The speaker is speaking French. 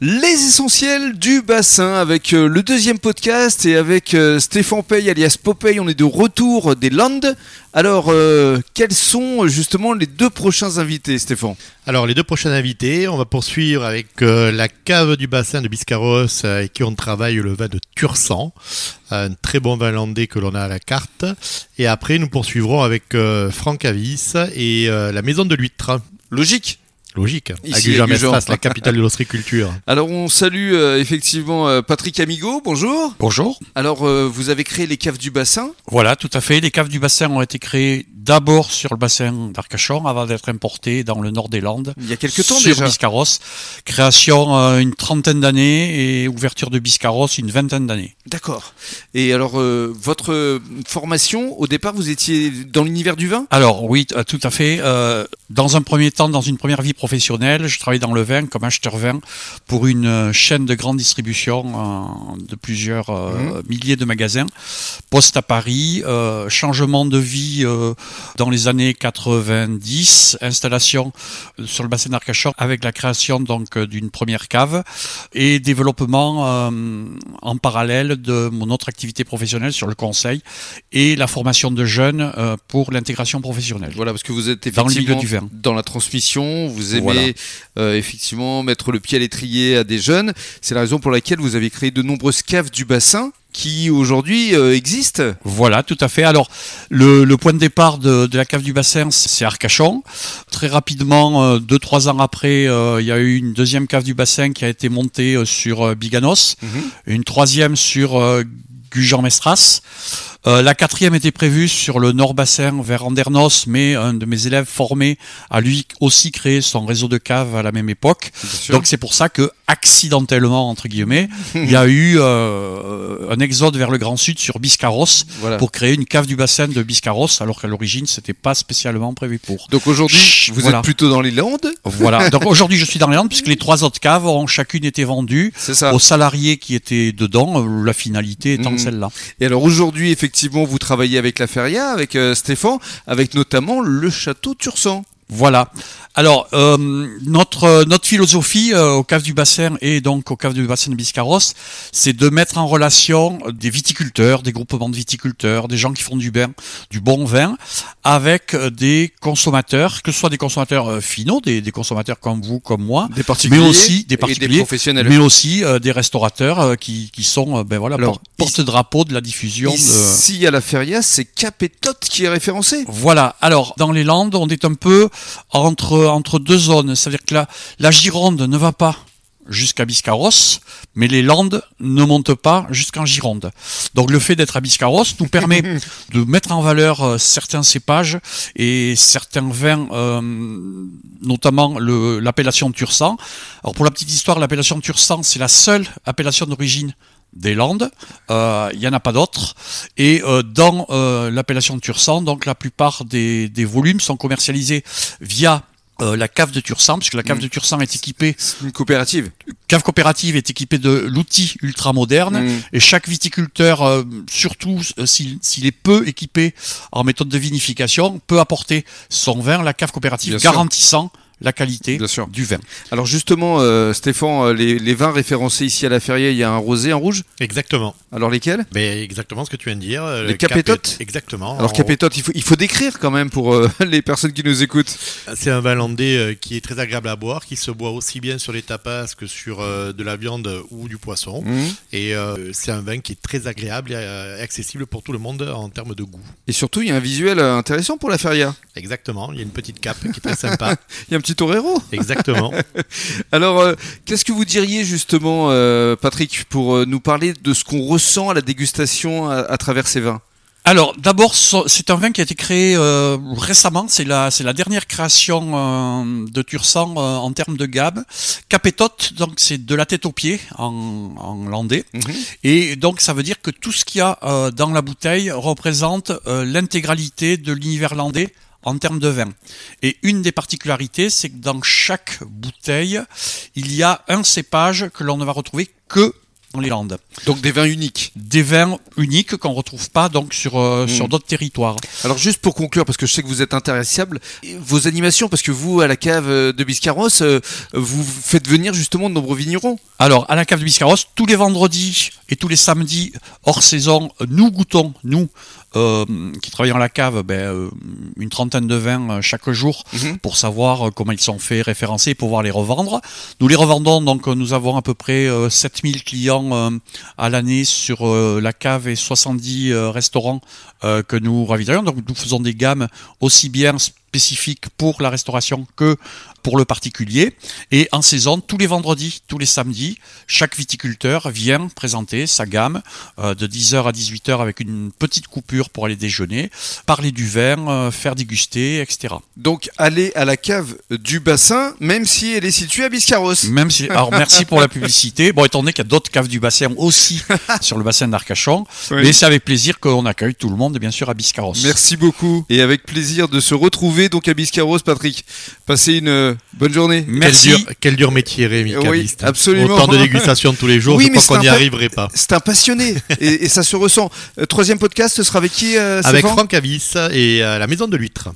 Les essentiels du bassin avec euh, le deuxième podcast et avec euh, Stéphane Pey alias Popeye. On est de retour des Landes. Alors, euh, quels sont justement les deux prochains invités, Stéphane? Alors, les deux prochains invités, on va poursuivre avec euh, la cave du bassin de Biscarros euh, avec qui on travaille le vin de Tursan, un très bon vin landais que l'on a à la carte. Et après, nous poursuivrons avec Franck Avis et la maison de l'huître. Logique Logique. Ici, à Gujan. la capitale de l'ostréiculture. Alors, on salue euh, effectivement euh, Patrick Amigo. Bonjour. Bonjour. Alors, euh, vous avez créé les caves du bassin. Voilà, tout à fait. Les caves du bassin ont été créées d'abord sur le bassin d'Arcachon avant d'être importées dans le nord des Landes. Il y a quelques temps sur déjà. Biscarros. Création euh, une trentaine d'années et ouverture de Biscarros une vingtaine d'années. D'accord. Et alors, euh, votre formation, au départ, vous étiez dans l'univers du vin? Alors oui, tout à fait. Euh, dans un premier temps, dans une première vie professionnelle, je travaillais dans le vin comme acheteur vin pour une chaîne de grande distribution de plusieurs euh, milliers de magasins. Poste à Paris, changement de vie dans les années 90, installation sur le bassin d'Arcachon avec la création donc d'une première cave et développement euh, en parallèle de mon autre activité professionnelle sur le conseil et la formation de jeunes euh, pour l'intégration professionnelle. Voilà, parce que vous êtes Dans le effectivement milieu du vin. dans la transmission, vous aimez Voilà. euh, effectivement mettre le pied à l'étrier à des jeunes. C'est la raison pour laquelle vous avez créé de nombreuses caves du bassin qui aujourd'hui euh, existent. Voilà, tout à fait. Alors, le, le point de départ de, de la cave du bassin, c'est Arcachon. Très rapidement, euh, deux, trois ans après, euh, il y a eu une deuxième cave du bassin qui a été montée euh, sur Biganos, une troisième sur euh, Gujan-Mestras. Euh, la quatrième était prévue sur le nord bassin vers Andernos, mais un de mes élèves formé a lui aussi créé son réseau de caves à la même époque. Donc c'est pour ça que accidentellement entre guillemets, il y a eu euh, un exode vers le Grand Sud sur Biscarros Voilà. pour créer une cave du bassin de Biscarros, alors qu'à l'origine c'était pas spécialement prévu pour. Donc aujourd'hui, vous voilà. êtes plutôt dans les Landes, Voilà. Donc aujourd'hui je suis dans les Landes puisque les trois autres caves ont chacune été vendues aux salariés qui étaient dedans, euh, la finalité étant Celle-là. Et alors aujourd'hui, effectivement, vous travaillez avec la Feria, avec euh, Stéphane, avec notamment le château Tursan. Voilà. Alors, euh, notre, notre philosophie euh, au cave du bassin et donc au cave du bassin de Biscarros, c'est de mettre en relation des viticulteurs, des groupements de viticulteurs, des gens qui font du vin, du bon vin, avec des consommateurs, que ce soit des consommateurs euh, finaux, des, des consommateurs comme vous, comme moi, Des particuliers, mais aussi des particuliers, des professionnels. mais aussi euh, des restaurateurs euh, qui, qui sont ben voilà, porte-drapeau de la diffusion de... Ici à la Feria, c'est Capétot qui est référencé. Voilà. Alors, dans les Landes, on est un peu entre, entre deux zones. C'est-à-dire que la, la Gironde ne va pas jusqu'à Biscarros, mais les Landes ne montent pas jusqu'en Gironde. Donc le fait d'être à Biscarros nous permet de mettre en valeur euh, certains cépages et certains vins, euh, notamment l'appellation Tursan. Alors pour la petite histoire, l'appellation Tursan, c'est la seule appellation d'origine des Landes, Euh, il n'y en a pas d'autres. Et euh, dans euh, l'appellation Tursan, donc la plupart des, des volumes sont commercialisés via euh, la cave de Tursan, puisque la cave Mm. de Tursan est équipée, C'est une coopérative. cave coopérative est équipée de l'outil ultra moderne. Mm. Et chaque viticulteur, euh, surtout euh, s'il est peu équipé en méthode de vinification, peut apporter son vin, la cave coopérative, Bien sûr. La qualité Bien sûr. du vin. Alors justement, euh, Stéphane, euh, les, les vins référencés ici à la Feria, il y a un rosé, un rouge? Exactement. Alors lesquels? Mais exactement ce que tu viens de dire. euh, Les le capétotes capé- Exactement. Alors En- Capétot, il faut, il faut décrire quand même pour euh, les personnes qui nous écoutent. C'est un vin landais euh, qui est très agréable à boire, qui se boit aussi bien sur les tapas que sur euh, de la viande ou du poisson. Mhm. Et euh, c'est un vin qui est très agréable et euh, accessible pour tout le monde en termes de goût. Et surtout, il y a un visuel intéressant pour la Feria. Exactement. Il y a une petite cape qui est très sympa. Il y a un petit torero. Exactement. Alors, euh, qu'est-ce que vous diriez justement, euh, Patrick, pour euh, nous parler de ce qu'on ressent à la dégustation à, à travers ces vins? Alors, d'abord, c'est un vin qui a été créé euh, récemment. C'est la, c'est la dernière création euh, de Tursan euh, en termes de gamme. Capétot, donc c'est de la tête aux pieds en, en landais. Et donc, ça veut dire que tout ce qu'il y a euh, dans la bouteille représente euh, l'intégralité de l'univers landais en termes de vin. Et une des particularités, c'est que dans chaque bouteille, il y a un cépage que l'on ne va retrouver que dans les Landes. Donc des vins uniques. Des vins uniques qu'on retrouve pas donc sur euh, Mm. sur d'autres territoires. Alors juste pour conclure, parce que je sais que vous êtes intéressable, vos animations, parce que vous, à la cave euh, de Biscarros, euh, vous faites venir justement de nombreux vignerons. Alors, à la cave de Biscarros, tous les vendredis et tous les samedis hors saison, nous goûtons, nous, euh, qui travaillons à la cave, ben, une trentaine de vins chaque jour Mhm. pour savoir comment ils sont faits, référencés, pour pouvoir les revendre. Nous les revendons, donc nous avons à peu près euh, 7000 clients euh, à l'année sur euh, la cave et 70 euh, restaurants que nous ravitaillons. Donc nous faisons des gammes aussi bien spécifiques pour la restauration que pour le particulier. Et en saison, tous les vendredis, tous les samedis, chaque viticulteur vient présenter sa gamme euh, de 10h à 18h avec une petite coupure pour aller déjeuner, parler du vin, euh, faire déguster, etc. Donc allez à la cave du bassin, même si elle est située à Biscarros. Même si, alors merci pour la publicité. Bon, étant donné qu'il y a d'autres caves du bassin aussi sur le bassin d'Arcachon, Oui. mais c'est avec plaisir qu'on accueille tout le monde, bien sûr, à Biscarros. Merci beaucoup et avec plaisir de se retrouver donc à Biscarros, Patrick. Passez une euh, bonne journée. Merci. Quel dur, quel dur métier, Rémi, Oui, absolument. Autant de dégustation tous les jours, Oui, je mais crois qu'on c'est n'y arriverait pas. C'est un passionné et, et ça se ressent. Euh, troisième podcast, ce sera avec qui euh, Avec Franck Avis et euh, la maison de l'huître.